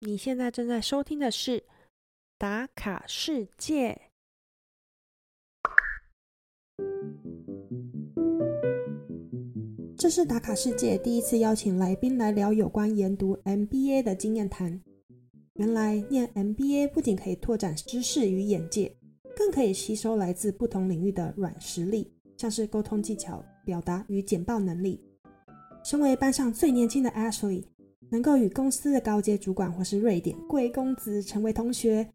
你现在正在收听的是《打卡世界》。这是《打卡世界》第一次邀请来宾来聊有关研读 MBA 的经验谈。原来念 MBA 不仅可以拓展知识与眼界，更可以吸收来自不同领域的软实力，像是沟通技巧、表达与简报能力。身为班上最年轻的 Ashley。能够与公司的高阶主管或是瑞典贵公子成为同学，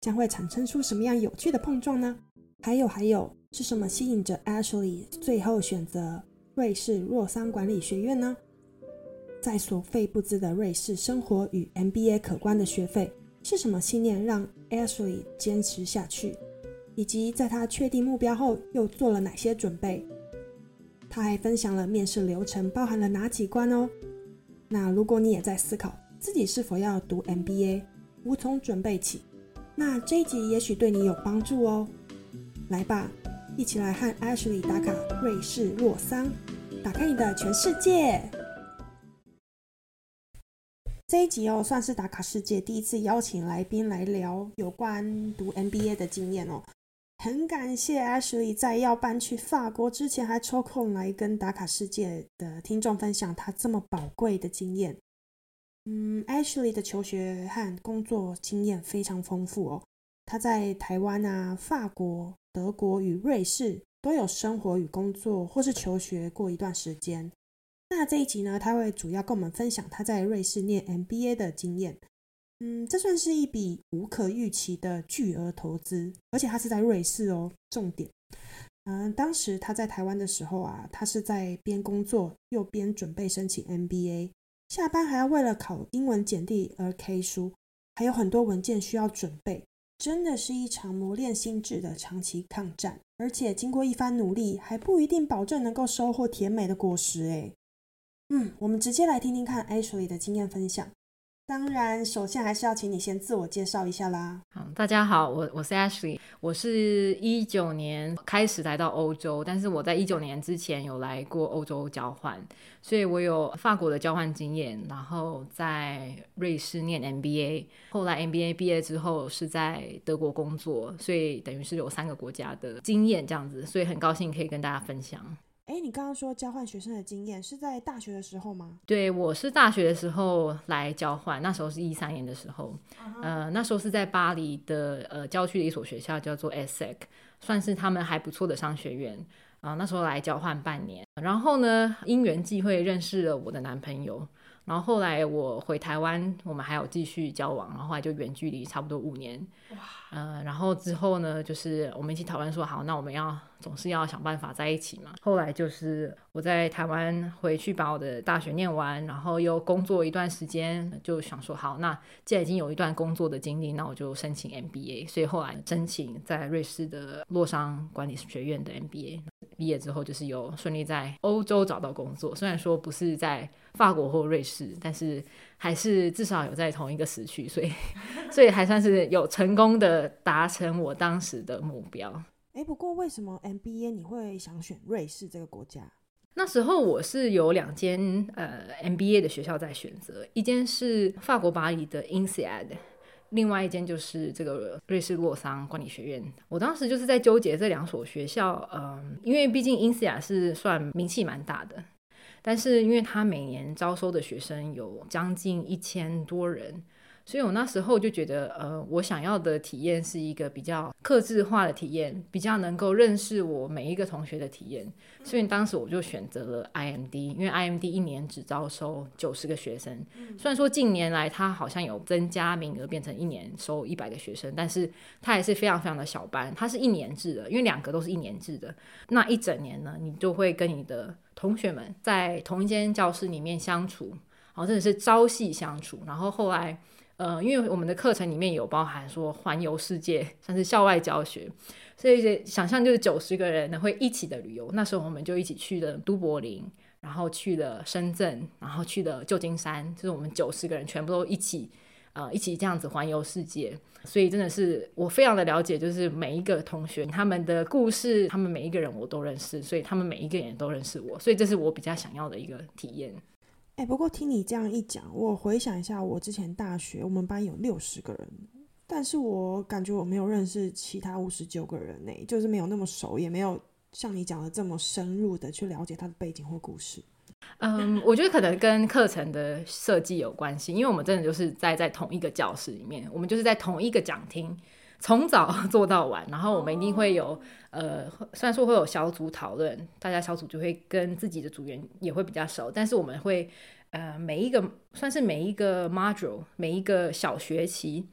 将会产生出什么样有趣的碰撞呢？还有还有，是什么吸引着 Ashley 最后选择瑞士洛桑管理学院呢？在所费不赀的瑞士生活与 MBA 可观的学费，是什么信念让 Ashley 坚持下去？以及在他确定目标后又做了哪些准备？他还分享了面试流程包含了哪几关哦？那如果你也在思考自己是否要读 MBA，无从准备起，那这一集也许对你有帮助哦。来吧，一起来和 Ashley 打卡瑞士洛桑，打开你的全世界。这一集哦，算是打卡世界第一次邀请来宾来聊有关读 MBA 的经验哦。很感谢 Ashley 在要搬去法国之前，还抽空来跟打卡世界的听众分享他这么宝贵的经验。嗯，Ashley 的求学和工作经验非常丰富哦。他在台湾啊、法国、德国与瑞士都有生活与工作，或是求学过一段时间。那这一集呢，他会主要跟我们分享他在瑞士念 MBA 的经验。嗯，这算是一笔无可预期的巨额投资，而且他是在瑞士哦。重点，嗯，当时他在台湾的时候啊，他是在边工作又边准备申请 MBA，下班还要为了考英文简历而 K 书，还有很多文件需要准备，真的是一场磨练心智的长期抗战。而且经过一番努力，还不一定保证能够收获甜美的果实诶。嗯，我们直接来听听看 Ashley 的经验分享。当然，首先还是要请你先自我介绍一下啦。好，大家好，我我是 Ashley，我是一九年开始来到欧洲，但是我在一九年之前有来过欧洲交换，所以我有法国的交换经验，然后在瑞士念 MBA，后来 MBA 毕业之后是在德国工作，所以等于是有三个国家的经验这样子，所以很高兴可以跟大家分享。哎，你刚刚说交换学生的经验是在大学的时候吗？对，我是大学的时候来交换，那时候是一三年的时候，呃，那时候是在巴黎的呃郊区的一所学校，叫做 ESSEC，算是他们还不错的商学院啊。那时候来交换半年，然后呢，因缘际会认识了我的男朋友。然后后来我回台湾，我们还有继续交往，然后后来就远距离差不多五年。哇，嗯，然后之后呢，就是我们一起讨论说，好，那我们要总是要想办法在一起嘛。后来就是我在台湾回去把我的大学念完，然后又工作一段时间，就想说，好，那既然已经有一段工作的经历，那我就申请 MBA。所以后来申请在瑞士的洛桑管理学院的 MBA。毕业之后就是有顺利在欧洲找到工作，虽然说不是在法国或瑞士，但是还是至少有在同一个时区，所以 所以还算是有成功的达成我当时的目标。哎，不过为什么 MBA 你会想选瑞士这个国家？那时候我是有两间呃 MBA 的学校在选择，一间是法国巴黎的 INSEAD。另外一间就是这个瑞士洛桑管理学院，我当时就是在纠结这两所学校，嗯，因为毕竟 INSEAD 是算名气蛮大的，但是因为他每年招收的学生有将近一千多人。所以我那时候就觉得，呃，我想要的体验是一个比较克制化的体验，比较能够认识我每一个同学的体验。所以当时我就选择了 IMD，因为 IMD 一年只招收九十个学生。虽然说近年来他好像有增加名额，变成一年收一百个学生，但是他还是非常非常的小班。它是一年制的，因为两个都是一年制的。那一整年呢，你就会跟你的同学们在同一间教室里面相处，然后，真的是朝夕相处。然后后来。呃，因为我们的课程里面有包含说环游世界，像是校外教学，所以想象就是九十个人呢会一起的旅游。那时候我们就一起去了都柏林，然后去了深圳，然后去了旧金山，就是我们九十个人全部都一起，呃，一起这样子环游世界。所以真的是我非常的了解，就是每一个同学他们的故事，他们每一个人我都认识，所以他们每一个人都认识我，所以这是我比较想要的一个体验。哎，不过听你这样一讲，我回想一下，我之前大学我们班有六十个人，但是我感觉我没有认识其他五十九个人呢，就是没有那么熟，也没有像你讲的这么深入的去了解他的背景或故事。嗯，我觉得可能跟课程的设计有关系，因为我们真的就是在在同一个教室里面，我们就是在同一个讲厅，从早 做到晚，然后我们一定会有呃，虽然说会有小组讨论，大家小组就会跟自己的组员也会比较熟，但是我们会呃每一个算是每一个 module 每一个小学期，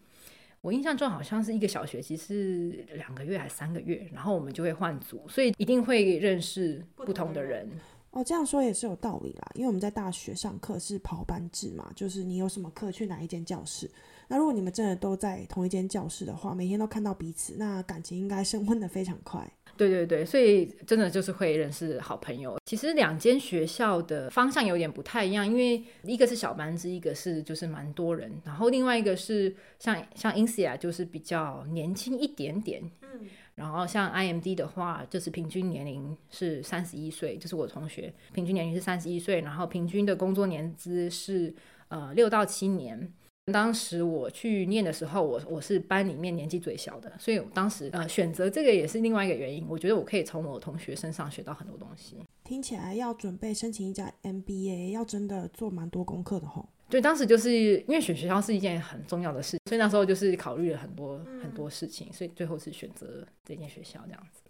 我印象中好像是一个小学期是两个月还是三个月，然后我们就会换组，所以一定会认识不同的人。哦，这样说也是有道理啦，因为我们在大学上课是跑班制嘛，就是你有什么课去哪一间教室。那如果你们真的都在同一间教室的话，每天都看到彼此，那感情应该升温的非常快。对对对，所以真的就是会认识好朋友。其实两间学校的方向有点不太一样，因为一个是小班制，一个是就是蛮多人，然后另外一个是像像 Insia 就是比较年轻一点点。嗯。然后像 IMD 的话，就是平均年龄是三十一岁，就是我同学平均年龄是三十一岁，然后平均的工作年资是呃六到七年。当时我去念的时候，我我是班里面年纪最小的，所以当时呃选择这个也是另外一个原因。我觉得我可以从我同学身上学到很多东西。听起来要准备申请一家 MBA，要真的做蛮多功课的吼。对，当时就是因为选学校是一件很重要的事，所以那时候就是考虑了很多很多事情，所以最后是选择这间学校这样子。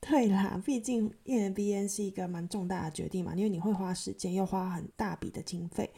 对啦，毕竟念 MBA 是一个蛮重大的决定嘛，因为你会花时间，又花很大笔的经费，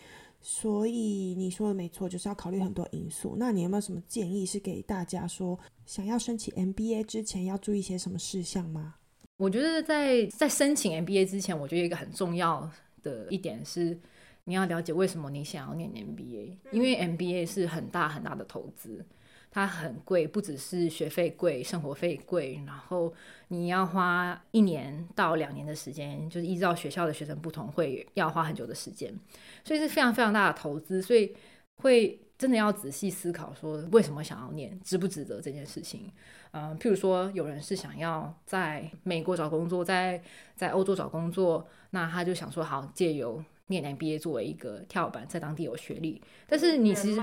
所以你说的没错，就是要考虑很多因素。那你有没有什么建议是给大家说，想要申请 MBA 之前要注意些什么事项吗？我觉得在在申请 MBA 之前，我觉得一个很重要的一点是。你要了解为什么你想要念 MBA，因为 MBA 是很大很大的投资，它很贵，不只是学费贵，生活费贵，然后你要花一年到两年的时间，就是依照学校的学生不同，会要花很久的时间，所以是非常非常大的投资，所以会真的要仔细思考说为什么想要念，值不值得这件事情。嗯，譬如说有人是想要在美国找工作，在在欧洲找工作，那他就想说好借由念 MBA 作为一个跳板，在当地有学历，但是你其实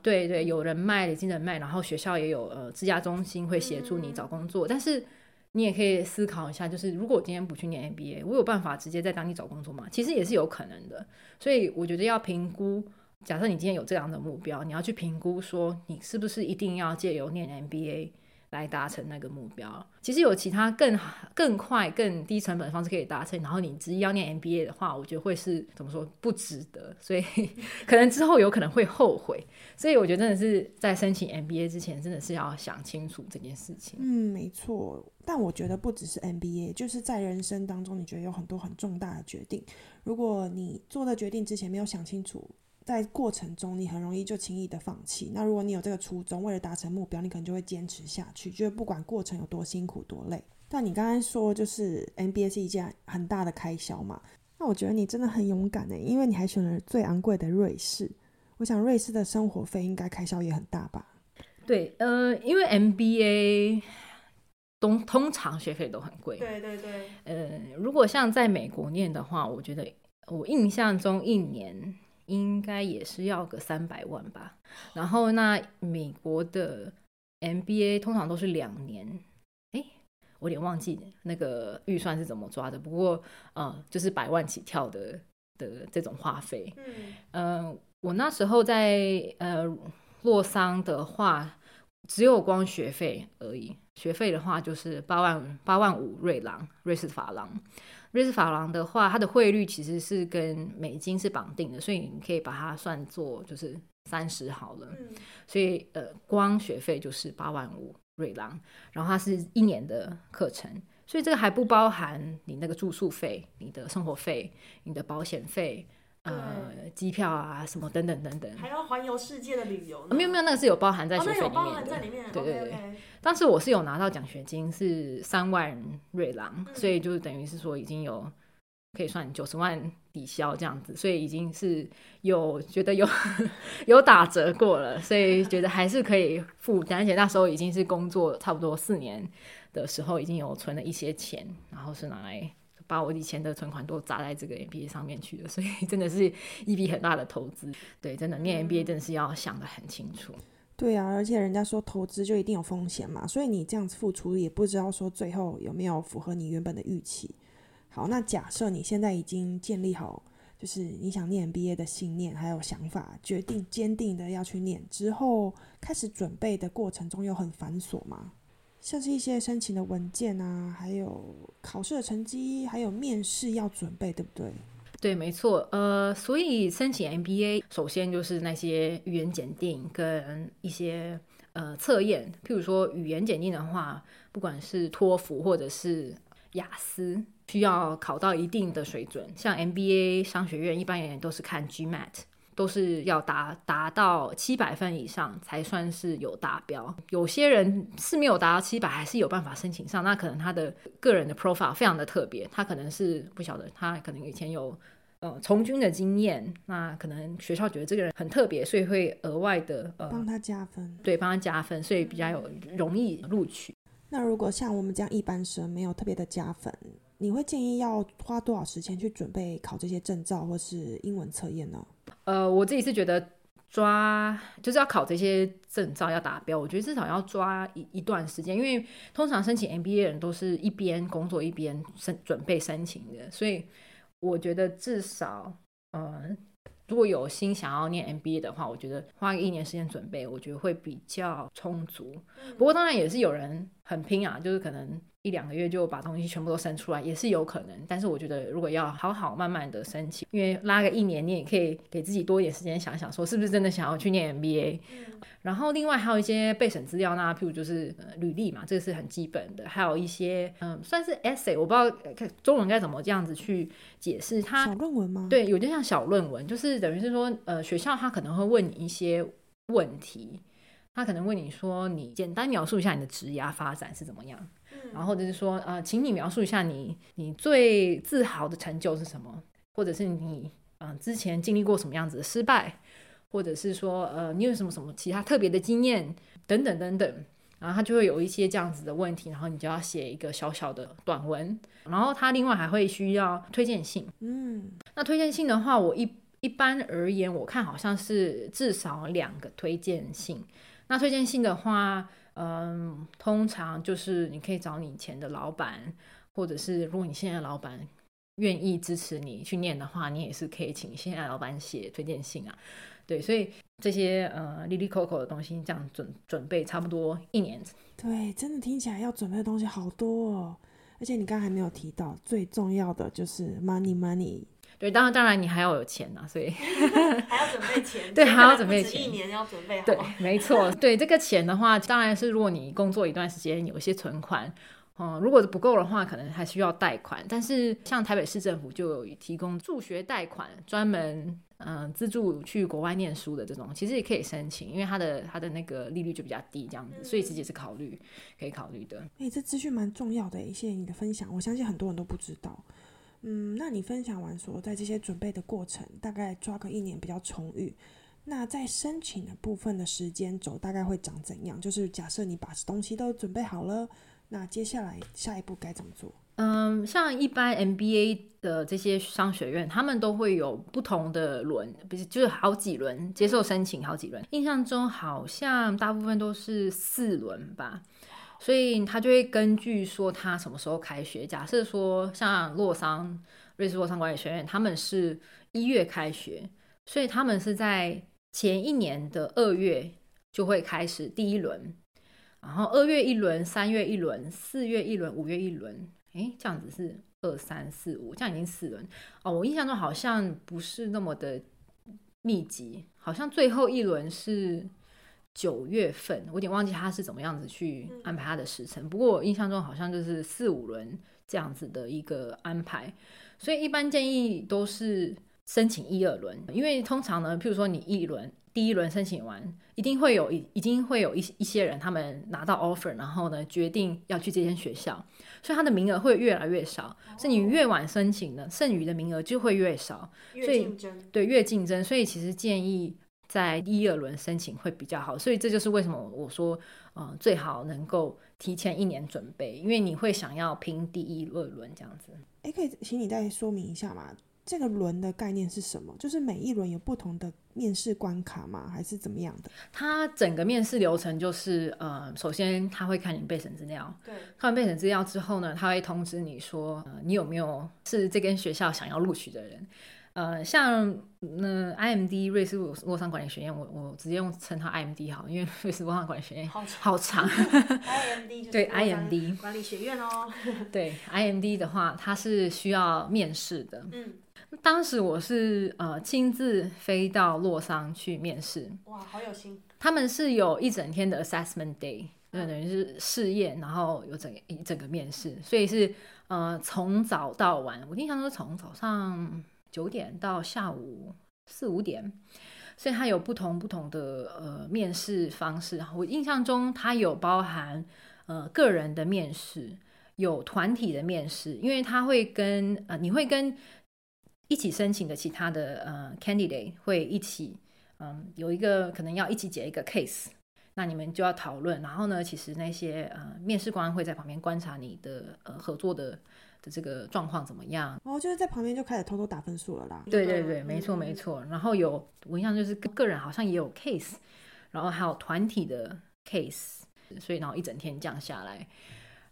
对对有人脉、累积人脉，然后学校也有呃自家中心会协助你找工作，但是你也可以思考一下，就是如果我今天不去念 MBA，我有办法直接在当地找工作吗？其实也是有可能的，所以我觉得要评估。假设你今天有这样的目标，你要去评估说你是不是一定要借由念 MBA。来达成那个目标，其实有其他更更快、更低成本的方式可以达成。然后你执意要念 MBA 的话，我觉得会是怎么说不值得，所以 可能之后有可能会后悔。所以我觉得真的是在申请 MBA 之前，真的是要想清楚这件事情。嗯，没错。但我觉得不只是 MBA，就是在人生当中，你觉得有很多很重大的决定，如果你做的决定之前没有想清楚。在过程中，你很容易就轻易的放弃。那如果你有这个初衷，为了达成目标，你可能就会坚持下去，就是不管过程有多辛苦多累。但你刚刚说，就是 MBA 是一件很大的开销嘛？那我觉得你真的很勇敢呢，因为你还选了最昂贵的瑞士。我想瑞士的生活费应该开销也很大吧？对，呃，因为 MBA 通通常学费都很贵。对对对。呃，如果像在美国念的话，我觉得我印象中一年。应该也是要个三百万吧，然后那美国的 MBA 通常都是两年，哎，我有点忘记那个预算是怎么抓的，不过呃，就是百万起跳的的这种花费。嗯，我那时候在呃洛桑的话，只有光学费而已，学费的话就是八万八万五瑞郎，瑞士法郎。瑞士法郎的话，它的汇率其实是跟美金是绑定的，所以你可以把它算作就是三十好了。所以呃，光学费就是八万五瑞郎，然后它是一年的课程，所以这个还不包含你那个住宿费、你的生活费、你的保险费。呃，机票啊，什么等等等等，还要环游世界的旅游？没有没有，那个是有包含在学费里面的。对对对，当时我是有拿到奖学金，是三万瑞郎，所以就是等于是说已经有可以算九十万抵消这样子，所以已经是有觉得有 有打折过了，所以觉得还是可以负担。而且那时候已经是工作差不多四年的时候，已经有存了一些钱，然后是拿来。把我以前的存款都砸在这个 MBA 上面去了，所以 真的是一笔很大的投资。对，真的念 MBA 真的是要想得很清楚。对啊，而且人家说投资就一定有风险嘛，所以你这样子付出也不知道说最后有没有符合你原本的预期。好，那假设你现在已经建立好，就是你想念 MBA 的信念还有想法，决定坚定的要去念之后，开始准备的过程中又很繁琐吗？像是一些申请的文件啊，还有考试的成绩，还有面试要准备，对不对？对，没错。呃，所以申请 MBA，首先就是那些语言检定跟一些呃测验。譬如说语言检定的话，不管是托福或者是雅思，需要考到一定的水准。像 MBA 商学院一般也都是看 GMAT。都是要达达到七百分以上才算是有达标。有些人是没有达到七百，还是有办法申请上。那可能他的个人的 profile 非常的特别，他可能是不晓得，他可能以前有呃从军的经验。那可能学校觉得这个人很特别，所以会额外的呃帮他加分，对，帮他加分，所以比较有容易录取。那如果像我们这样一般生没有特别的加分，你会建议要花多少时间去准备考这些证照或是英文测验呢？呃，我自己是觉得抓就是要考这些证照要达标，我觉得至少要抓一一段时间，因为通常申请 MBA 的人都是一边工作一边申准备申请的，所以我觉得至少，呃，如果有心想要念 MBA 的话，我觉得花一年时间准备，我觉得会比较充足。不过当然也是有人很拼啊，就是可能。一两个月就把东西全部都生出来也是有可能，但是我觉得如果要好好慢慢的申请，因为拉个一年，你也可以给自己多一点时间想想，说是不是真的想要去念 MBA。然后另外还有一些备审资料那譬如就是履历嘛，这个是很基本的，还有一些嗯，算是 essay，我不知道中文该怎么这样子去解释它。小论文吗？对，有点像小论文，就是等于是说，呃，学校他可能会问你一些问题，他可能问你说，你简单描述一下你的职涯发展是怎么样。然后就是说，呃，请你描述一下你你最自豪的成就是什么，或者是你嗯之前经历过什么样子的失败，或者是说，呃，你有什么什么其他特别的经验等等等等。然后他就会有一些这样子的问题，然后你就要写一个小小的短文。然后他另外还会需要推荐信。嗯，那推荐信的话，我一一般而言，我看好像是至少两个推荐信。那推荐信的话。嗯，通常就是你可以找你以前的老板，或者是如果你现在老板愿意支持你去念的话，你也是可以请现在老板写推荐信啊。对，所以这些呃，Lily Coco 的东西这样准准备差不多一年。对，真的听起来要准备的东西好多哦。而且你刚刚还没有提到最重要的就是 money money。对，当然当然你还要有钱呐，所以 还要准备钱。对，还要准备钱，一年要准备好。对，没错。对这个钱的话，当然是如果你工作一段时间，有一些存款，嗯，如果不够的话，可能还需要贷款。但是像台北市政府就有提供助学贷款，专门嗯资助去国外念书的这种，其实也可以申请，因为它的它的那个利率就比较低，这样子，所以其实是考虑可以考虑的。哎，这资讯蛮重要的，谢谢你的分享，我相信很多人都不知道。嗯，那你分享完说，在这些准备的过程，大概抓个一年比较充裕。那在申请的部分的时间轴大概会长怎样？就是假设你把东西都准备好了，那接下来下一步该怎么做？嗯，像一般 MBA 的这些商学院，他们都会有不同的轮，不是就是好几轮接受申请，好几轮。印象中好像大部分都是四轮吧。所以他就会根据说他什么时候开学，假设说像洛桑瑞士洛桑管理学院，他们是一月开学，所以他们是在前一年的二月就会开始第一轮，然后二月一轮，三月一轮，四月一轮，五月一轮，诶，这样子是二三四五，这样已经四轮哦。我印象中好像不是那么的密集，好像最后一轮是。九月份，我有点忘记他是怎么样子去安排他的时程。不过我印象中好像就是四五轮这样子的一个安排，所以一般建议都是申请一二轮，因为通常呢，譬如说你一轮第一轮申请完，一定会有一已经会有一一些人他们拿到 offer，然后呢决定要去这间学校，所以他的名额会越来越少，是你越晚申请呢，剩余的名额就会越少，所以对越竞争，所以其实建议。在第一二轮申请会比较好。所以这就是为什么我说，呃，最好能够提前一年准备，因为你会想要拼第一二轮这样子。哎，可以请你再说明一下吗？这个轮的概念是什么？就是每一轮有不同的面试关卡吗？还是怎么样的？它整个面试流程就是，呃，首先他会看你备审资料，对，看完备审资料之后呢，他会通知你说，呃，你有没有是这间学校想要录取的人。呃，像那 IMD 瑞士洛桑管理学院，我我直接用称它 IMD 好，因为 瑞士洛桑管理学院好长。IMD 对 IMD 管理学院哦。对 IMD 的话，它是需要面试的。嗯。当时我是呃亲自飞到洛桑去面试。哇，好有心。他们是有一整天的 assessment day，那等于是试验，然后有整一整个面试，所以是呃从早到晚，我印象中是从早上。九点到下午四五点，所以它有不同不同的呃面试方式。我印象中它有包含呃个人的面试，有团体的面试，因为它会跟呃你会跟一起申请的其他的呃 candidate 会一起嗯有一个可能要一起解一个 case，那你们就要讨论。然后呢，其实那些呃面试官会在旁边观察你的呃合作的。的这个状况怎么样？哦，就是在旁边就开始偷偷打分数了啦。对对对，没错没错。然后有我印象就是个人好像也有 case，然后还有团体的 case，所以然后一整天这样下来，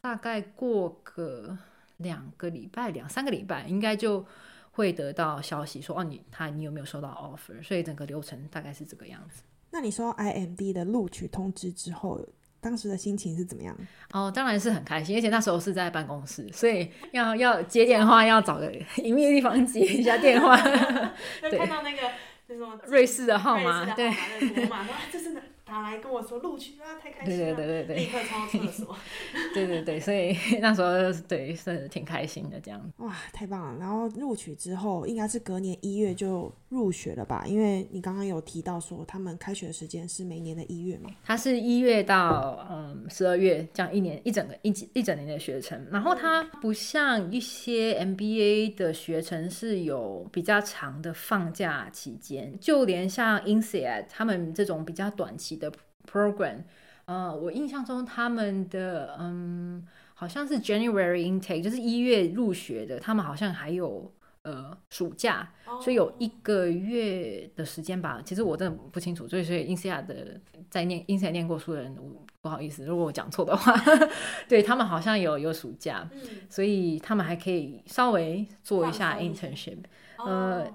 大概过个两个礼拜、两三个礼拜，应该就会得到消息说哦，你他你有没有收到 offer？所以整个流程大概是这个样子。那你收到 IMD 的录取通知之后？当时的心情是怎么样？哦，当然是很开心，而且那时候是在办公室，所以要要接电话，要找个隐秘的地方接一下电话。对，看到那个那什么瑞士的号码，对，罗马，这是哪？打来跟我说录取啊，太开心了！对对对对对，立刻冲厕所。对对对，所以那时候对是挺开心的这样。哇，太棒了！然后录取之后，应该是隔年一月就入学了吧？因为你刚刚有提到说他们开学的时间是每年的一月嘛？它是一月到嗯十二月这样一年一整个一一整年的学程。然后它不像一些 MBA 的学程是有比较长的放假期间，就连像 INSEAD 他们这种比较短期。的 program，呃，我印象中他们的嗯，好像是 January intake，就是一月入学的，他们好像还有呃暑假，所以有一个月的时间吧。其实我真的不清楚，所以所以 i n s i a 的在念 i n s i a 念过书的人，不好意思，如果我讲错的话，对他们好像有有暑假，所以他们还可以稍微做一下 internship，呃。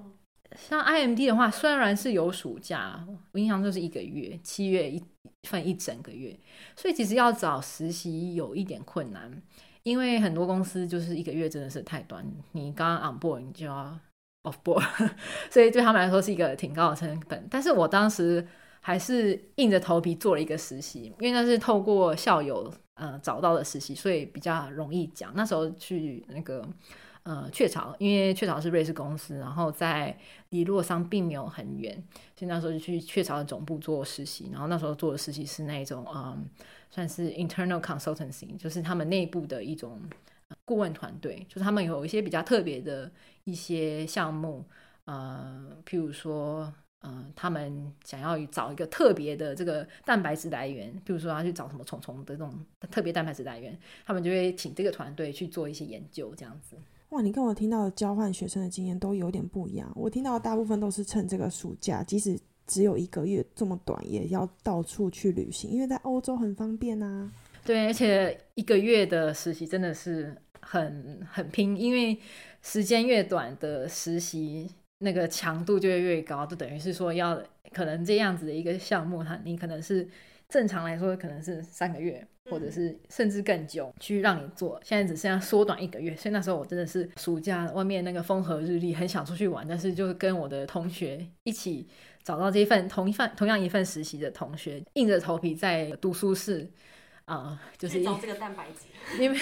像 IMD 的话，虽然是有暑假，我印象就是一个月，七月一份一整个月，所以其实要找实习有一点困难，因为很多公司就是一个月真的是太短，你刚刚 on board 你就要 off board，所以对他们来说是一个挺高的成本。但是我当时还是硬着头皮做了一个实习，因为那是透过校友呃找到的实习，所以比较容易讲。那时候去那个。呃，雀巢，因为雀巢是瑞士公司，然后在离洛桑并没有很远，所以那时候就去雀巢的总部做实习。然后那时候做的实习是那种，嗯，算是 internal consultancy，就是他们内部的一种顾问团队，就是他们有一些比较特别的一些项目，呃，譬如说，呃，他们想要找一个特别的这个蛋白质来源，譬如说要去找什么虫虫的这种特别蛋白质来源，他们就会请这个团队去做一些研究，这样子。哇，你跟我听到的交换学生的经验都有点不一样。我听到大部分都是趁这个暑假，即使只有一个月这么短，也要到处去旅行，因为在欧洲很方便啊。对，而且一个月的实习真的是很很拼，因为时间越短的实习，那个强度就会越高，就等于是说要可能这样子的一个项目，它你可能是。正常来说可能是三个月，或者是甚至更久去让你做，现在只剩下缩短一个月。所以那时候我真的是暑假外面那个风和日丽，很想出去玩，但是就是跟我的同学一起找到这一份同一份同样一份实习的同学，硬着头皮在读书室，啊，就是找这个蛋白质。因为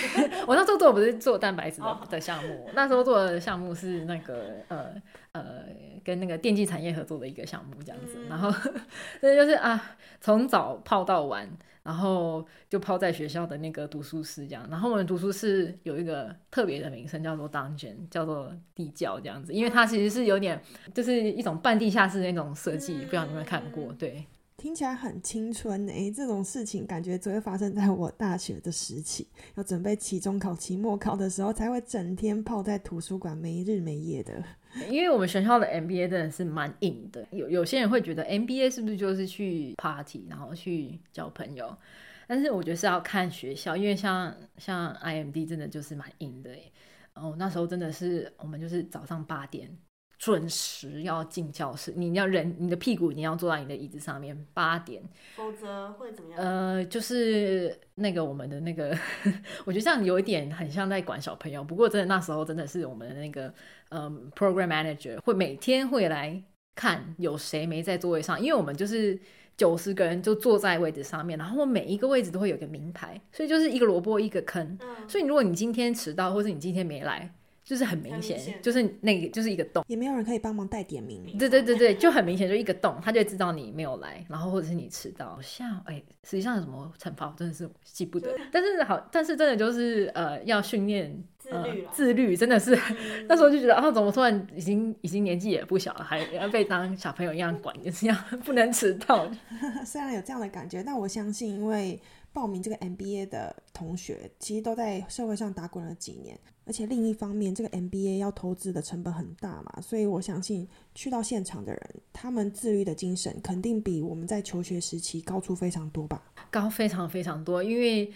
我那时候做不是做蛋白质的的项目，那时候做的项目是那个呃呃跟那个电竞产业合作的一个项目这样子，然后这就是啊从早泡到晚，然后就泡在学校的那个读书室这样，然后我们读书室有一个特别的名称叫做 dungeon，叫做地窖这样子，因为它其实是有点就是一种半地下室那种设计，不知道你有没有看过？对。听起来很青春诶，这种事情感觉只会发生在我大学的时期，要准备期中考、期末考的时候，才会整天泡在图书馆没日没夜的。因为我们学校的 MBA 真的是蛮硬的，有有些人会觉得 MBA 是不是就是去 party，然后去交朋友？但是我觉得是要看学校，因为像像 IMD 真的就是蛮硬的。哦，那时候真的是我们就是早上八点。准时要进教室，你要人，你的屁股一定要坐在你的椅子上面。八点，否则会怎么样？呃，就是那个我们的那个，我觉得这样有一点很像在管小朋友。不过真的那时候真的是我们的那个，嗯，program manager 会每天会来看有谁没在座位上，因为我们就是九十个人就坐在位置上面，然后每一个位置都会有个名牌，所以就是一个萝卜一个坑。嗯所以如果你今天迟到，或是你今天没来。就是很明显，就是那个就是一个洞，也没有人可以帮忙带点名。对对对对，就很明显，就一个洞，他就知道你没有来，然后或者是你迟到。像哎，实际上有什么惩罚，我真的是记不得。但是好，但是真的就是呃，要训练自律自律真的是那时候就觉得啊，怎么突然已经已经年纪也不小了，还要被当小朋友一样管，就是要不能迟到。虽然有这样的感觉，但我相信，因为报名这个 MBA 的同学，其实都在社会上打滚了几年。而且另一方面，这个 MBA 要投资的成本很大嘛，所以我相信去到现场的人，他们自律的精神肯定比我们在求学时期高出非常多吧？高非常非常多，因为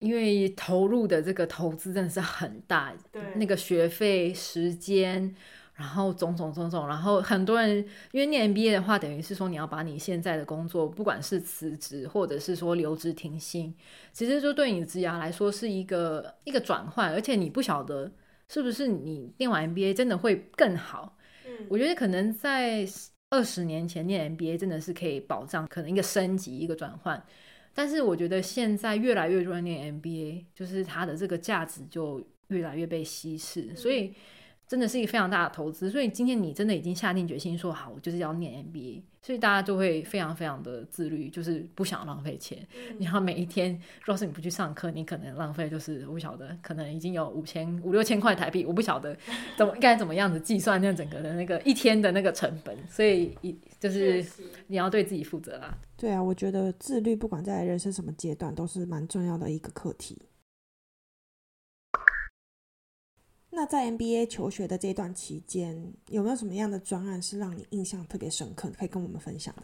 因为投入的这个投资真的是很大，对，那个学费、时间。然后种种种种，然后很多人因为念 MBA 的话，等于是说你要把你现在的工作，不管是辞职或者是说留职停薪，其实就对你的职涯来说是一个一个转换，而且你不晓得是不是你念完 MBA 真的会更好。嗯，我觉得可能在二十年前念 MBA 真的是可以保障可能一个升级一个转换，但是我觉得现在越来越多人念 MBA，就是它的这个价值就越来越被稀释，所以。真的是一个非常大的投资，所以今天你真的已经下定决心说好，我就是要念 MBA，所以大家就会非常非常的自律，就是不想浪费钱。然后每一天，若是你不去上课，你可能浪费就是我不晓得，可能已经有五千五六千块台币，我不晓得 怎么该怎么样子计算那整个的那个一天的那个成本。所以一就是你要对自己负责啦。对啊，我觉得自律不管在人生什么阶段都是蛮重要的一个课题。那在 MBA 求学的这段期间，有没有什么样的专案是让你印象特别深刻，可以跟我们分享的？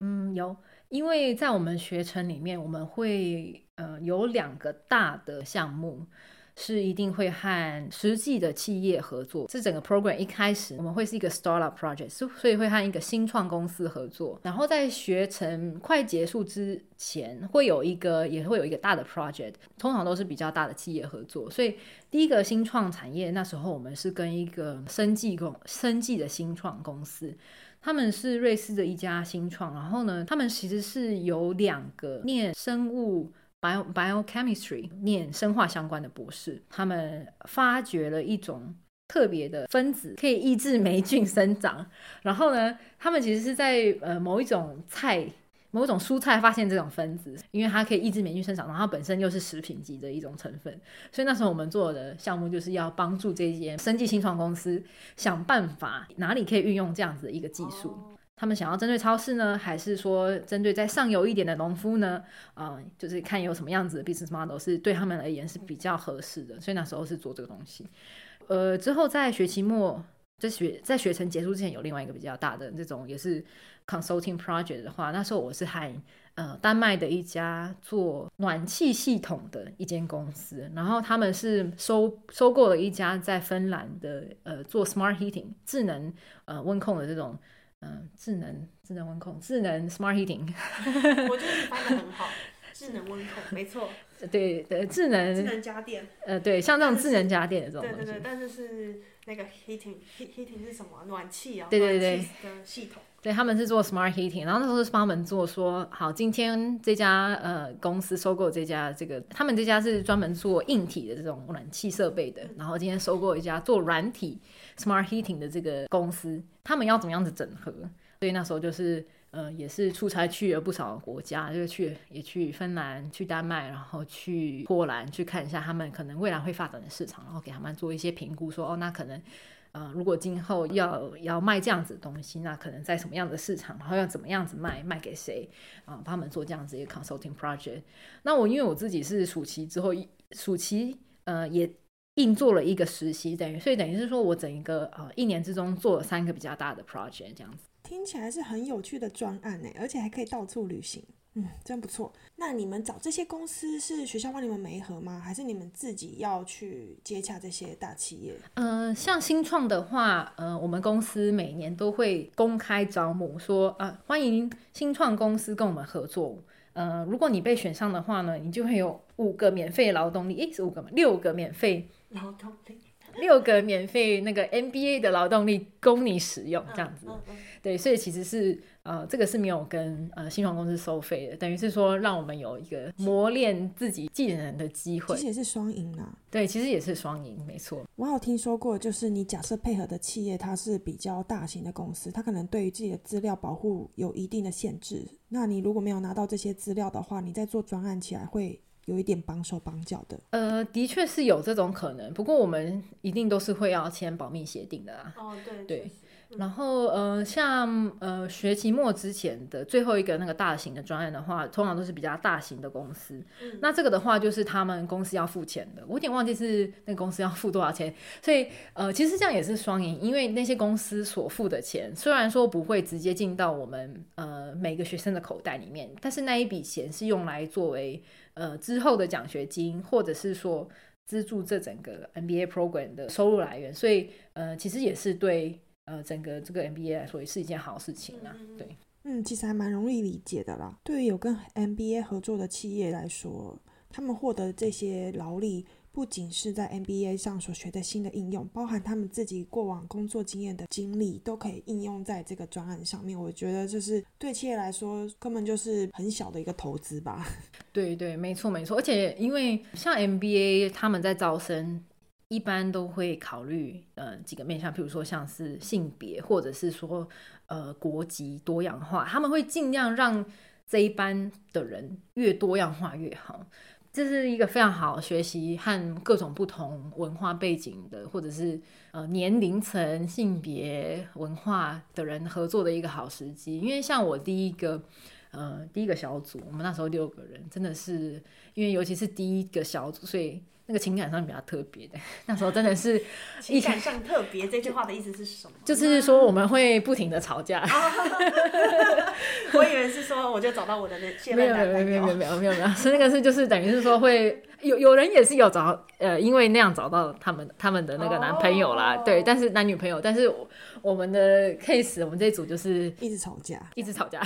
嗯，有，因为在我们学程里面，我们会呃有两个大的项目。是一定会和实际的企业合作。这整个 program 一开始我们会是一个 startup project，所以会和一个新创公司合作。然后在学程快结束之前，会有一个也会有一个大的 project，通常都是比较大的企业合作。所以第一个新创产业那时候我们是跟一个生技公生技的新创公司，他们是瑞士的一家新创。然后呢，他们其实是有两个念生物。Bio biochemistry 念生化相关的博士，他们发掘了一种特别的分子，可以抑制霉菌生长。然后呢，他们其实是在呃某一种菜、某一种蔬菜发现这种分子，因为它可以抑制霉菌生长，然后本身又是食品级的一种成分。所以那时候我们做的项目就是要帮助这些生技新创公司想办法哪里可以运用这样子的一个技术。他们想要针对超市呢，还是说针对在上游一点的农夫呢？啊，就是看有什么样子的 business model 是对他们而言是比较合适的。所以那时候是做这个东西。呃，之后在学期末，在学在学程结束之前，有另外一个比较大的这种也是 consulting project 的话，那时候我是和呃丹麦的一家做暖气系统的一间公司，然后他们是收收购了一家在芬兰的呃做 smart heating 智能呃温控的这种。嗯，智能智能温控，智能 smart heating，我觉得你翻的很好。智能温控，没错。对对，智能智能家电。呃，对，像这种智能家电的这种对对对，但是是那个 heating heating 是什么？暖气啊。对对对。的系统。对，他们是做 smart heating，然后那时候是帮他们做说，好，今天这家呃公司收购这家这个，他们这家是专门做硬体的这种暖气设备的，然后今天收购一家做软体 smart heating 的这个公司，他们要怎么样子整合？所以那时候就是。呃，也是出差去了不少国家，就去也去芬兰、去丹麦，然后去波兰去看一下他们可能未来会发展的市场，然后给他们做一些评估，说哦，那可能呃，如果今后要要卖这样子的东西，那可能在什么样的市场，然后要怎么样子卖，卖给谁啊？帮他们做这样子一个 consulting project。那我因为我自己是暑期之后，暑期呃也硬做了一个实习，等于所以等于是说我整一个呃一年之中做了三个比较大的 project 这样子。听起来是很有趣的专案呢，而且还可以到处旅行，嗯，真不错。那你们找这些公司是学校帮你们媒合吗？还是你们自己要去接洽这些大企业？呃，像新创的话，呃，我们公司每年都会公开招募，说啊，欢迎新创公司跟我们合作。呃，如果你被选上的话呢，你就会有五个免费劳动力，诶，是五个吗？六个免费劳动力，六个免费那个 MBA 的劳动力供你使用，这样子。对，所以其实是呃，这个是没有跟呃新创公司收费的，等于是说让我们有一个磨练自己技能的机会。其实也是双赢啦。对，其实也是双赢，没错。我有听说过，就是你假设配合的企业它是比较大型的公司，它可能对于自己的资料保护有一定的限制。那你如果没有拿到这些资料的话，你在做专案起来会有一点绑手绑脚的。呃，的确是有这种可能，不过我们一定都是会要签保密协定的啦。哦，对对。然后，呃，像呃学期末之前的最后一个那个大型的专案的话，通常都是比较大型的公司。那这个的话，就是他们公司要付钱的。我有点忘记是那个公司要付多少钱。所以，呃，其实这样也是双赢，因为那些公司所付的钱，虽然说不会直接进到我们呃每个学生的口袋里面，但是那一笔钱是用来作为呃之后的奖学金，或者是说资助这整个 MBA program 的收入来源。所以，呃，其实也是对。呃，整个这个 MBA 来说也是一件好事情啊。对，嗯，其实还蛮容易理解的啦。对于有跟 MBA 合作的企业来说，他们获得这些劳力，不仅是在 MBA 上所学的新的应用，包含他们自己过往工作经验的经历，都可以应用在这个专案上面。我觉得就是对企业来说，根本就是很小的一个投资吧。对对，没错没错。而且因为像 MBA 他们在招生。一般都会考虑呃几个面向，比如说像是性别，或者是说呃国籍多样化，他们会尽量让这一班的人越多样化越好。这是一个非常好学习和各种不同文化背景的，或者是呃年龄层、性别、文化的人合作的一个好时机。因为像我第一个呃第一个小组，我们那时候六个人，真的是因为尤其是第一个小组，所以。那个情感上比较特别的，那时候真的是 情感上特别。这句话的意思是什么？就是说我们会不停的吵架。我以为是说我就找到我的那些。没有没有没有没有没有没有。是那个是，就是等于是说会有有人也是有找，呃，因为那样找到他们他们的那个男朋友啦。对，但是男女朋友，但是。们的 case 我们这一组就是一直吵架，一直吵架。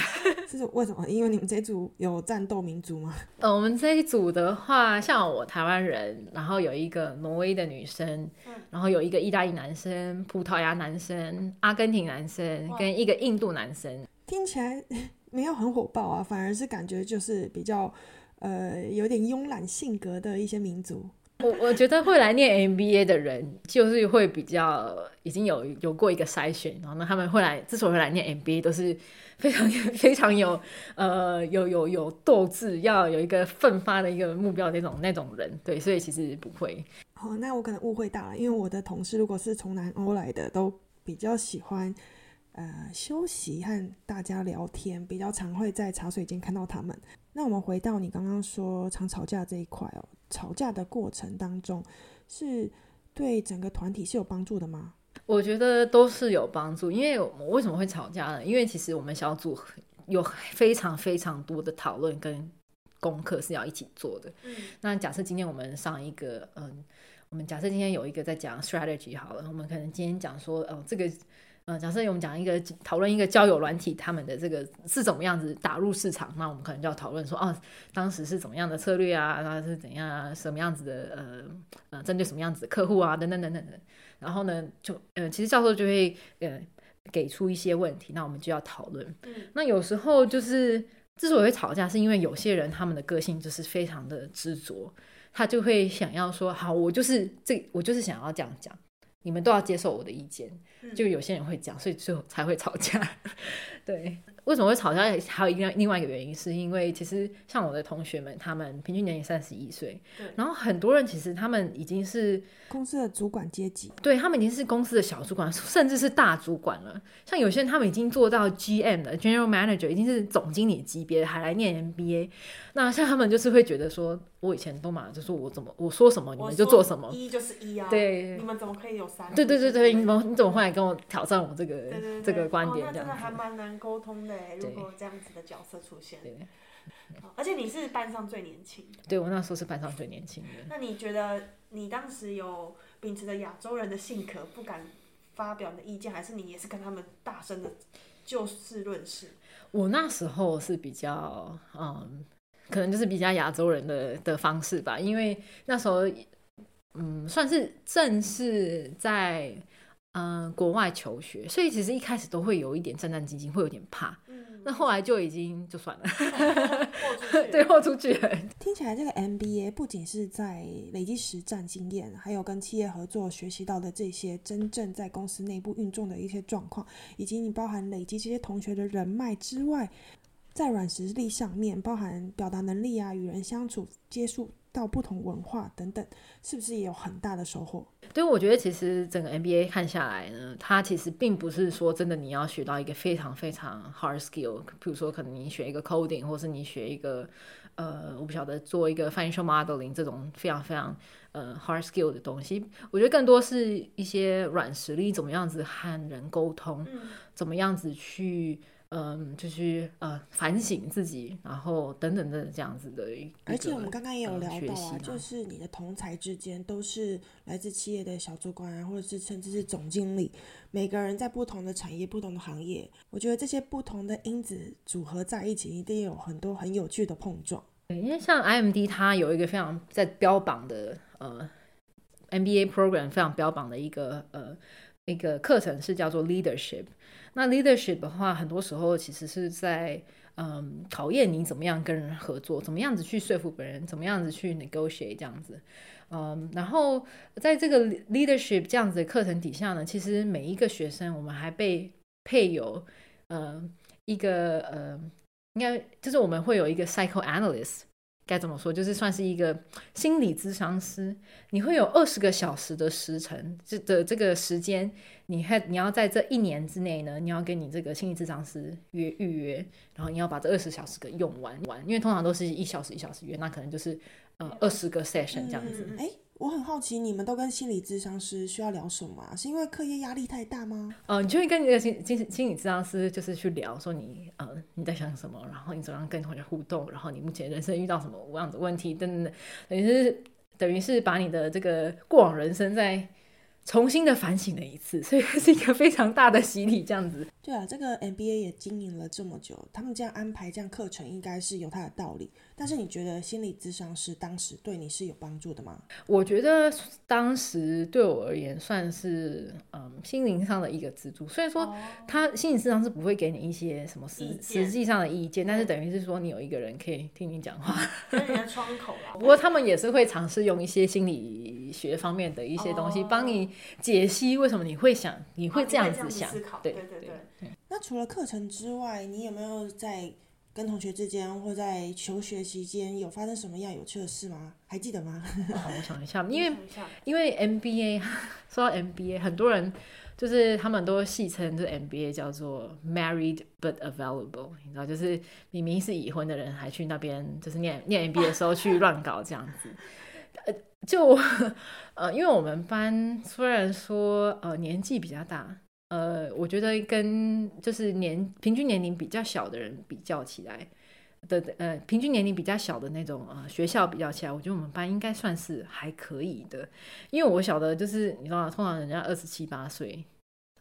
这 是为什么？因为你们这一组有战斗民族吗？呃，我们这一组的话，像我台湾人。然后有一个挪威的女生，然后有一个意大利男生、葡萄牙男生、阿根廷男生跟一个印度男生，听起来没有很火爆啊，反而是感觉就是比较呃有点慵懒性格的一些民族。我我觉得会来念 MBA 的人，就是会比较已经有有过一个筛选，然后呢，他们会来之所以会来念 MBA，都是非常非常有呃有有有斗志，要有一个奋发的一个目标那种那种人，对，所以其实不会。哦，那我可能误会大了，因为我的同事如果是从南欧来的，都比较喜欢呃休息和大家聊天，比较常会在茶水间看到他们。那我们回到你刚刚说常吵架这一块哦。吵架的过程当中，是对整个团体是有帮助的吗？我觉得都是有帮助。因为我为什么会吵架呢？因为其实我们小组有非常非常多的讨论跟功课是要一起做的。嗯，那假设今天我们上一个，嗯，我们假设今天有一个在讲 strategy 好了，我们可能今天讲说，哦，这个呃，假设我们讲一个讨论一个交友软体，他们的这个是怎么样子打入市场，那我们可能就要讨论说，哦，当时是怎么样的策略啊，然后是怎样啊，什么样子的呃呃，针对什么样子的客户啊，等等等等等。然后呢，就呃，其实教授就会呃给出一些问题，那我们就要讨论。那有时候就是之所以会吵架，是因为有些人他们的个性就是非常的执着，他就会想要说，好，我就是这，我就是想要这样讲。你们都要接受我的意见，就有些人会讲，所以最后才会吵架。对，为什么会吵架？还有一个另外一个原因，是因为其实像我的同学们，他们平均年龄三十一岁，然后很多人其实他们已经是公司的主管阶级，对他们已经是公司的小主管，甚至是大主管了。像有些人，他们已经做到 GM 的 General Manager，已经是总经理级别，还来念 MBA。那像他们就是会觉得说。我以前都嘛，就是我怎么我说什么你们就做什么，一就是一啊。对，你们怎么可以有三？对对对对，你们你怎么会来跟我挑战我这个这个观点？这样真的还蛮难沟通的，如果这样子的角色出现。对，而且你是班上最年轻。对，我那时候是班上最年轻的。那你觉得你当时有秉持着亚洲人的性格，不敢发表你的意见，还是你也是跟他们大声的就事论事？我那时候是比较嗯。可能就是比较亚洲人的的方式吧，因为那时候，嗯，算是正式在嗯国外求学，所以其实一开始都会有一点战战兢兢，会有点怕。嗯，那后来就已经就算了，对，豁出去了。听起来这个 MBA 不仅是在累积实战经验，还有跟企业合作学习到的这些真正在公司内部运作的一些状况，以及你包含累积这些同学的人脉之外。在软实力上面，包含表达能力啊、与人相处、接触到不同文化等等，是不是也有很大的收获？对，我觉得其实整个 MBA 看下来呢，它其实并不是说真的你要学到一个非常非常 hard skill，比如说可能你学一个 coding，或是你学一个呃，我不晓得做一个 financial modeling 这种非常非常呃 hard skill 的东西。我觉得更多是一些软实力，怎么样子和人沟通，怎么样子去。嗯，就是呃反省自己，然后等等的这样子的。而且我们刚刚也有聊到啊，就是你的同才之间都是来自企业的小主管啊，或者是甚至是总经理，每个人在不同的产业、不同的行业，我觉得这些不同的因子组合在一起，一定有很多很有趣的碰撞。对，因为像 IMD 它有一个非常在标榜的呃 MBA program 非常标榜的一个呃一个课程是叫做 Leadership。那 leadership 的话，很多时候其实是在嗯考验你怎么样跟人合作，怎么样子去说服别人，怎么样子去 negotiate 这样子。嗯，然后在这个 leadership 这样子的课程底下呢，其实每一个学生我们还被配有呃一个呃，应该就是我们会有一个 psychoanalyst。该怎么说？就是算是一个心理咨商师，你会有二十个小时的时程，这的这个时间，你还你要在这一年之内呢，你要跟你这个心理咨商师约预约，然后你要把这二十小时给用完完，因为通常都是一小时一小时约，那可能就是呃二十个 session 这样子。哎。我很好奇，你们都跟心理咨商师需要聊什么？是因为课业压力太大吗？呃，你就会跟你的心心心理咨商师就是去聊，说你呃你在想什么，然后你怎么样跟同学互动，然后你目前人生遇到什么样的问题等等等，于是等于是把你的这个过往人生再。重新的反省了一次，所以是一个非常大的洗礼，这样子。对啊，这个 MBA 也经营了这么久，他们这样安排这样课程，应该是有它的道理。但是你觉得心理咨商师当时对你是有帮助的吗？我觉得当时对我而言算是嗯心灵上的一个支柱。虽然说他心理咨商是不会给你一些什么实实际上的意见，但是等于是说你有一个人可以听你讲话，你的窗口啊。不过他们也是会尝试用一些心理学方面的一些东西帮你。解析为什么你会想，你会这样子想？对对对对。那除了课程之外，你有没有在跟同学之间，或在求学期间有发生什么样有趣的事吗？还记得吗？好，我想一下，因为因为 MBA 说到 MBA，很多人就是他们都戏称这 MBA 叫做 Married but Available，你知道，就是明明是已婚的人，还去那边就是念念 MBA 的时候去乱搞这样子。呃，就 呃，因为我们班虽然说呃年纪比较大，呃，我觉得跟就是年平均年龄比较小的人比较起来的，呃，平均年龄比较小的那种呃学校比较起来，我觉得我们班应该算是还可以的。因为我晓得就是你知道，通常人家二十七八岁。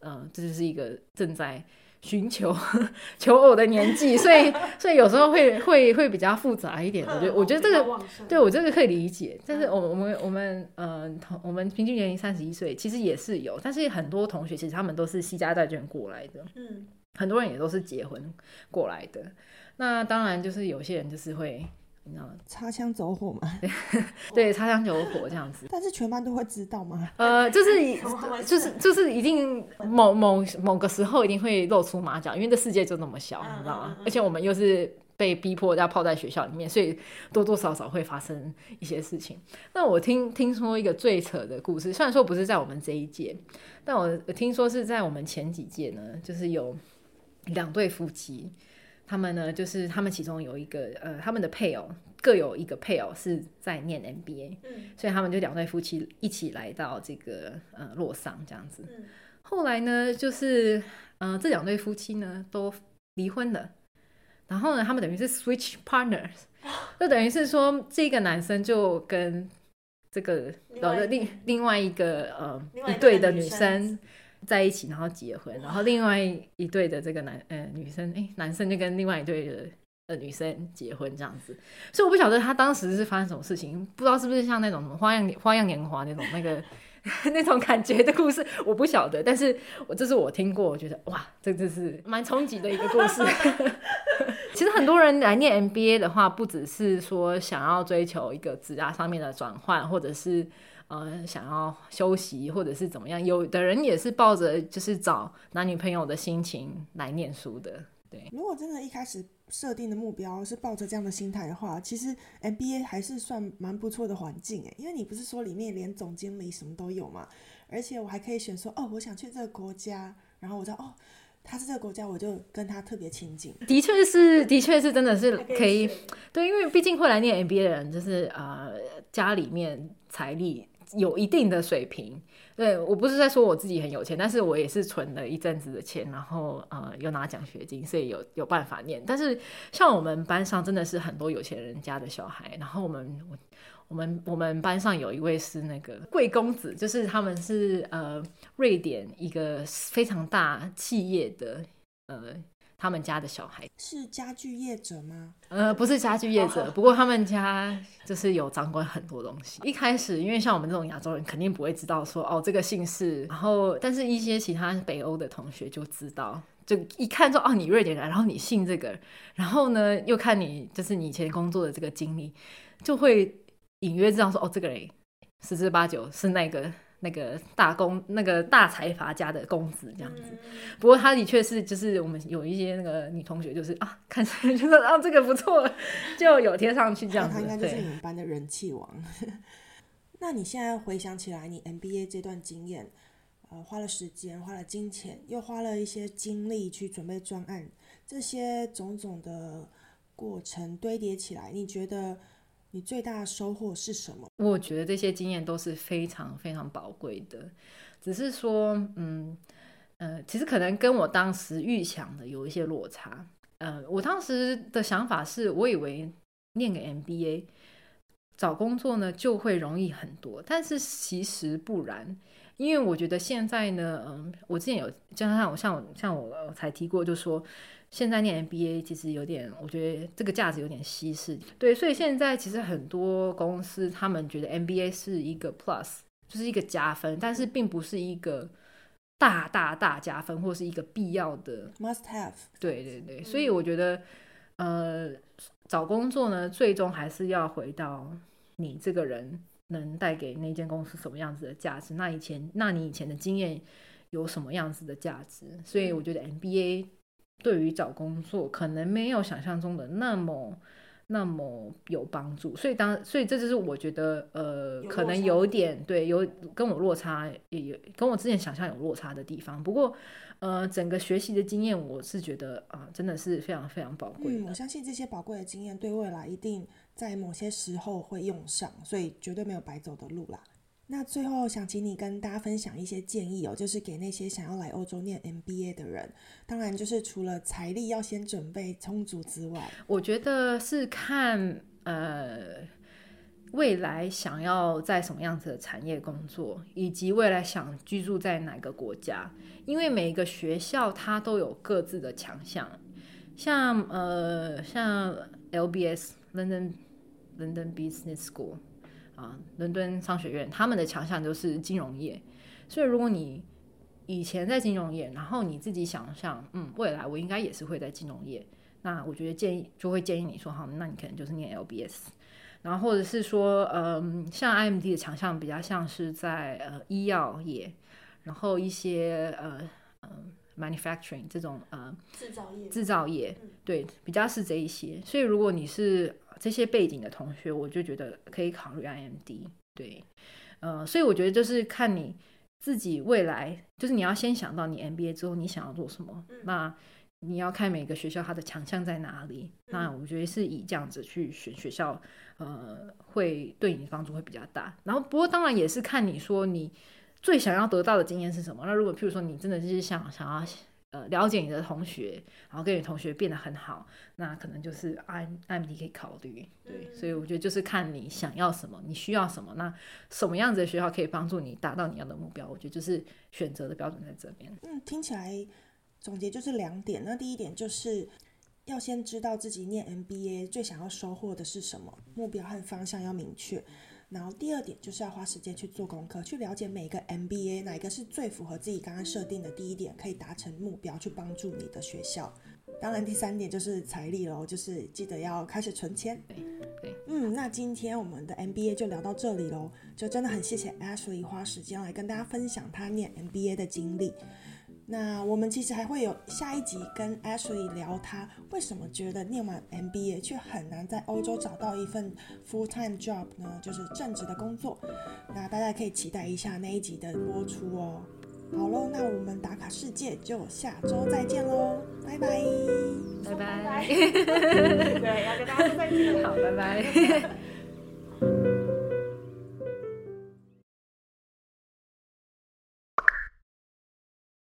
呃，这就是一个正在寻求 求偶的年纪，所以所以有时候会会会比较复杂一点。我觉得我觉得这个对我这个可以理解，但是我我们我们呃同我们平均年龄三十一岁，其实也是有，但是很多同学其实他们都是西家债券过来的，嗯，很多人也都是结婚过来的。那当然就是有些人就是会。你知道擦枪走火嘛？对，擦枪走火这样子。但是全班都会知道吗？呃，就是 就是就是一定某某某个时候一定会露出马脚，因为这世界就那么小，你知道吗？而且我们又是被逼迫要泡在学校里面，所以多多少少会发生一些事情。那我听听说一个最扯的故事，虽然说不是在我们这一届，但我听说是在我们前几届呢，就是有两对夫妻。他们呢，就是他们其中有一个，呃，他们的配偶各有一个配偶是在念 MBA，嗯，所以他们就两对夫妻一起来到这个呃洛桑这样子。嗯，后来呢，就是嗯，这两对夫妻呢都离婚了，然后呢，他们等于是 switch partners，就等于是说这个男生就跟这个老的另另外一个呃一对的女生。在一起，然后结婚，然后另外一对的这个男呃女生，哎，男生就跟另外一对的呃女生结婚这样子，所以我不晓得他当时是发生什么事情，不知道是不是像那种什么花样花样年华那种那个 那种感觉的故事，我不晓得，但是我这是我听过，我觉得哇，这真是蛮冲击的一个故事。其实很多人来念 MBA 的话，不只是说想要追求一个职涯上面的转换，或者是。呃，想要休息或者是怎么样，有的人也是抱着就是找男女朋友的心情来念书的。对，如果真的一开始设定的目标是抱着这样的心态的话，其实 MBA 还是算蛮不错的环境诶，因为你不是说里面连总经理什么都有嘛，而且我还可以选说，哦，我想去这个国家，然后我知道哦，他是这个国家，我就跟他特别亲近。的确是，的确是，真的是可以。对，因为毕竟会来念 MBA 的人，就是呃，家里面财力。有一定的水平，对我不是在说我自己很有钱，但是我也是存了一阵子的钱，然后呃有拿奖学金，所以有有办法念。但是像我们班上真的是很多有钱人家的小孩，然后我们我们我们班上有一位是那个贵公子，就是他们是呃瑞典一个非常大企业的呃。他们家的小孩是家具业者吗？呃，不是家具业者，不过他们家就是有掌管很多东西。一开始，因为像我们这种亚洲人，肯定不会知道说哦，这个姓氏。然后，但是一些其他北欧的同学就知道，就一看说哦，你瑞典人，然后你姓这个，然后呢，又看你就是你以前工作的这个经历，就会隐约知道说哦，这个人十之八九是那个。那个大公那个大财阀家的公子这样子，不过他的确是就是我们有一些那个女同学就是啊，看起来觉得啊这个不错，就有贴上去这样子。他应该就是你们班的人气王。那你现在回想起来，你 MBA 这段经验，呃，花了时间，花了金钱，又花了一些精力去准备专案，这些种种的过程堆叠起来，你觉得？你最大的收获是什么？我觉得这些经验都是非常非常宝贵的，只是说，嗯呃，其实可能跟我当时预想的有一些落差。呃，我当时的想法是我以为念个 MBA 找工作呢就会容易很多，但是其实不然，因为我觉得现在呢，嗯，我之前有加上我像我像我才提过，就说。现在念 MBA 其实有点，我觉得这个价值有点稀释。对，所以现在其实很多公司他们觉得 MBA 是一个 plus，就是一个加分，但是并不是一个大大大加分，或是一个必要的 must have。对对对，所以我觉得，呃，找工作呢，最终还是要回到你这个人能带给那间公司什么样子的价值。那以前，那你以前的经验有什么样子的价值？所以我觉得 MBA。对于找工作，可能没有想象中的那么那么有帮助，所以当所以这就是我觉得呃，可能有点对有跟我落差，也有跟我之前想象有落差的地方。不过呃，整个学习的经验，我是觉得啊，真的是非常非常宝贵。嗯，我相信这些宝贵的经验对未来一定在某些时候会用上，所以绝对没有白走的路啦。那最后想请你跟大家分享一些建议哦，就是给那些想要来欧洲念 MBA 的人，当然就是除了财力要先准备充足之外，我觉得是看呃未来想要在什么样子的产业工作，以及未来想居住在哪个国家。因为每一个学校它都有各自的强项，像呃像 LBS London London Business School 啊，伦敦商学院，他们的强项就是金融业。所以如果你以前在金融业，然后你自己想象，嗯，未来我应该也是会在金融业，那我觉得建议就会建议你说，好，那你可能就是念 LBS。然后或者是说，嗯，像 IMD 的强项比较像是在呃医药业，然后一些呃呃 manufacturing 这种呃制造业，制造业，对，比较是这一些。所以如果你是这些背景的同学，我就觉得可以考虑 IMD。对，呃，所以我觉得就是看你自己未来，就是你要先想到你 MBA 之后你想要做什么，那。你要看每个学校它的强项在哪里，那我觉得是以这样子去选学校，呃，会对你帮助会比较大。然后不过当然也是看你说你最想要得到的经验是什么。那如果譬如说你真的就是想想要呃了解你的同学，然后跟你同学变得很好，那可能就是 I M D 可以考虑。对，所以我觉得就是看你想要什么，你需要什么，那什么样子的学校可以帮助你达到你要的目标，我觉得就是选择的标准在这边。嗯，听起来。总结就是两点，那第一点就是要先知道自己念 MBA 最想要收获的是什么，目标和方向要明确。然后第二点就是要花时间去做功课，去了解每个 MBA 哪一个是最符合自己刚刚设定的第一点，可以达成目标，去帮助你的学校。当然第三点就是财力喽，就是记得要开始存钱。对对，嗯，那今天我们的 MBA 就聊到这里喽，就真的很谢谢 Ashley 花时间来跟大家分享他念 MBA 的经历。那我们其实还会有下一集跟 Ashley 聊，他为什么觉得念完 MBA 却很难在欧洲找到一份 full time job 呢？就是正职的工作。那大家可以期待一下那一集的播出哦。好喽，那我们打卡世界就下周再见喽，拜拜，拜拜，对，要跟大家说再见，好，拜拜。